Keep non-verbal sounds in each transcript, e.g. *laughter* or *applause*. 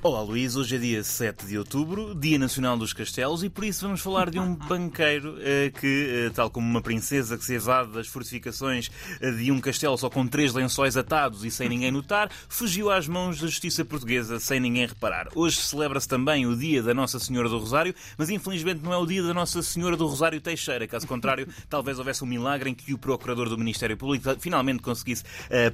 Olá Luís, hoje é dia 7 de outubro, Dia Nacional dos Castelos, e por isso vamos falar de um *laughs* banqueiro eh, que, eh, tal como uma princesa que se evade das fortificações eh, de um castelo só com três lençóis atados e sem ninguém notar, fugiu às mãos da justiça portuguesa sem ninguém reparar. Hoje celebra-se também o Dia da Nossa Senhora do Rosário, mas infelizmente não é o Dia da Nossa Senhora do Rosário Teixeira. Caso contrário, *laughs* talvez houvesse um milagre em que o procurador do Ministério Público finalmente conseguisse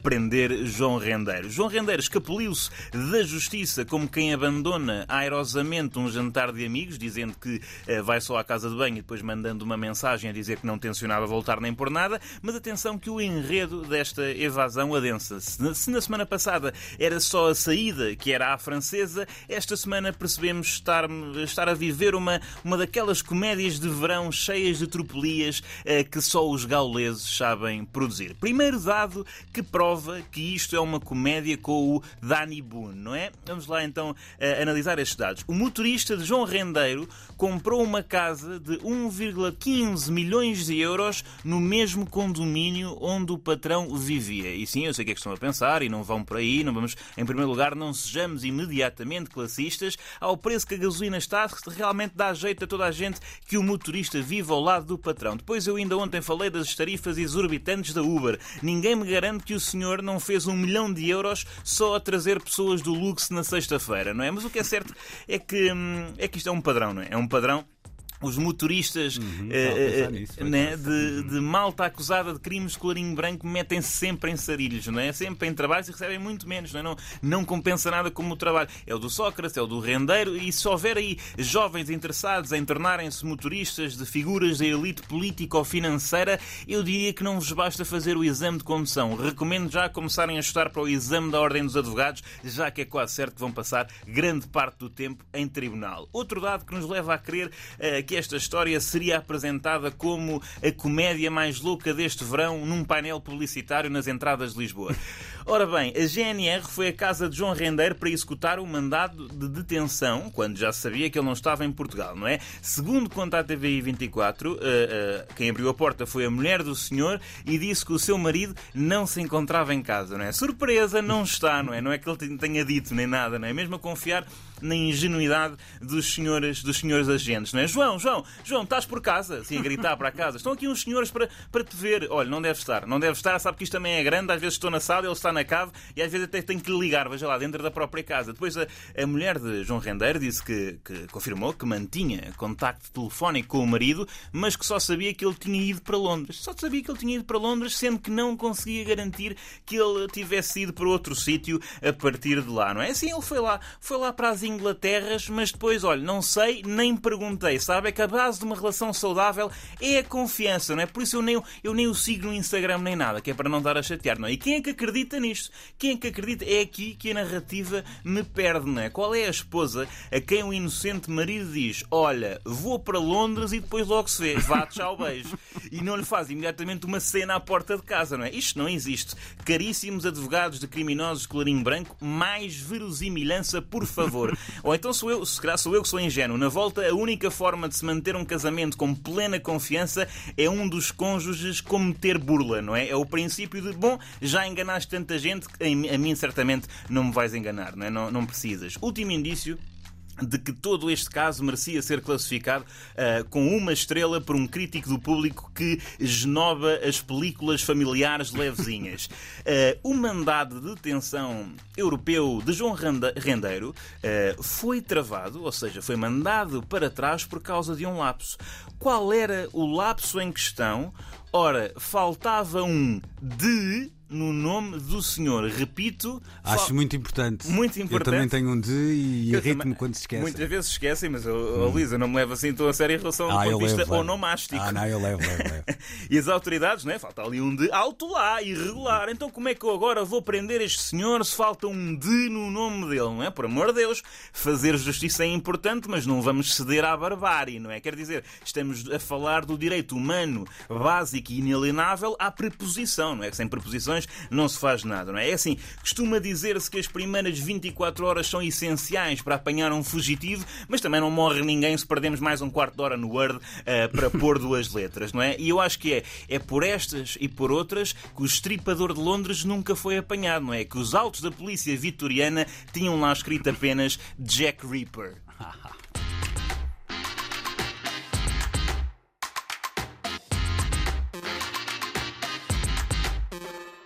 prender João Rendeiro. João Rendeiro escapuliu-se da justiça como quem abandona airosamente um jantar de amigos, dizendo que uh, vai só à casa de banho e depois mandando uma mensagem a dizer que não tencionava voltar nem por nada. Mas atenção que o enredo desta evasão adensa. Se na, se na semana passada era só a saída que era à francesa, esta semana percebemos estar, estar a viver uma, uma daquelas comédias de verão cheias de tropelias uh, que só os gauleses sabem produzir. Primeiro dado que prova que isto é uma comédia com o Danny Boone, não é? Vamos lá então então analisar estes dados. O motorista de João Rendeiro comprou uma casa de 1,15 milhões de euros no mesmo condomínio onde o patrão vivia. E sim, eu sei o que é que estão a pensar e não vão por aí, não vamos, em primeiro lugar, não sejamos imediatamente classistas. Ao preço que a gasolina está, realmente dá jeito a toda a gente que o motorista vive ao lado do patrão. Depois eu ainda ontem falei das tarifas exorbitantes da Uber. Ninguém me garante que o senhor não fez um milhão de euros só a trazer pessoas do luxo na sexta-feira não é? Mas o que é certo é que, hum, é que isto é um padrão, não é? É um padrão os motoristas uhum, uh, nisso, né, de, de, malta acusada de crimes de colarinho branco metem-se sempre em sarilhos, não é? Sempre em trabalhos e recebem muito menos, não, é? não, não compensa nada como o trabalho. É o do Sócrates, é o do rendeiro, e se houver aí jovens interessados em tornarem-se motoristas de figuras da elite política ou financeira, eu diria que não vos basta fazer o exame de condução. Recomendo já começarem a estudar para o exame da Ordem dos Advogados, já que é quase certo que vão passar grande parte do tempo em tribunal. Outro dado que nos leva a crer uh, que esta história seria apresentada como a comédia mais louca deste verão num painel publicitário nas entradas de Lisboa. *laughs* Ora bem, a GNR foi à casa de João Rendeiro para executar um mandado de detenção, quando já sabia que ele não estava em Portugal, não é? Segundo conta a TVI 24, uh, uh, quem abriu a porta foi a mulher do senhor e disse que o seu marido não se encontrava em casa, não é? Surpresa, não está, não é? Não é que ele tenha dito nem nada, não é? Mesmo a confiar na ingenuidade dos senhores, dos senhores agentes, não é? João, João, João, estás por casa? Assim, a gritar para a casa. Estão aqui uns senhores para, para te ver. Olha, não deve estar, não deve estar, sabe que isto também é grande, às vezes estou na sala, ele está na cave e às vezes até tenho que ligar, veja lá, dentro da própria casa. Depois a, a mulher de João Rendeiro disse que, que confirmou que mantinha contacto telefónico com o marido, mas que só sabia que ele tinha ido para Londres. Só sabia que ele tinha ido para Londres, sendo que não conseguia garantir que ele tivesse ido para outro sítio a partir de lá, não é? Assim, ele foi lá, foi lá para as Inglaterras, mas depois, olha, não sei, nem perguntei, sabe? É que a base de uma relação saudável é a confiança, não é? Por isso eu nem, eu nem o sigo no Instagram nem nada, que é para não dar a chatear, não é? E quem é que acredita nisto? Quem é que acredita? É aqui que a narrativa me perde, não é? Qual é a esposa a quem o inocente marido diz: Olha, vou para Londres e depois logo se vê, vá, tchau, beijo. E não lhe faz imediatamente uma cena à porta de casa, não é? Isto não existe. Caríssimos advogados de criminosos de clarinho branco, mais verosimilhança, por favor. Ou então sou eu, se calhar sou eu que sou ingênuo. Na volta, a única forma de se manter um casamento com plena confiança é um dos cônjuges cometer burla, não é? É o princípio de, bom, já enganaste tanta gente, a mim certamente não me vais enganar, não é? Não, não precisas. Último indício de que todo este caso merecia ser classificado uh, com uma estrela por um crítico do público que esnoba as películas familiares levezinhas. Uh, *laughs* o mandado de detenção europeu de João Rendeiro uh, foi travado, ou seja, foi mandado para trás por causa de um lapso. Qual era o lapso em questão? Ora, faltava um de no nome do Senhor. Repito. Acho fal... muito importante. Muito importante. Eu também tenho um de e irrito-me quando se esquece. Muitas vezes esquecem, mas oh, hum. Lisa, não me leva assim tão a sério em relação ao ah, ponto de vista onomástico. Ah, não, eu levo, levo, levo. *laughs* e as autoridades, né? Falta ali um de alto lá, irregular. Então como é que eu agora vou prender este senhor se falta um de no nome dele, não é? Por amor de Deus, fazer justiça é importante, mas não vamos ceder à barbárie, não é? Quer dizer, estamos a falar do direito humano básico e inalienável à preposição, não é? Que sem preposições não se faz nada, não é? É assim, costuma dizer-se que as primeiras 24 horas são essenciais para apanhar um fugitivo, mas também não morre ninguém se perdemos mais um quarto de hora no Word uh, para pôr duas letras, não é? E eu acho que é, é por estas e por outras que o estripador de Londres nunca foi apanhado, não é? Que os autos da polícia vitoriana tinham lá escrito apenas Jack Reaper. *laughs*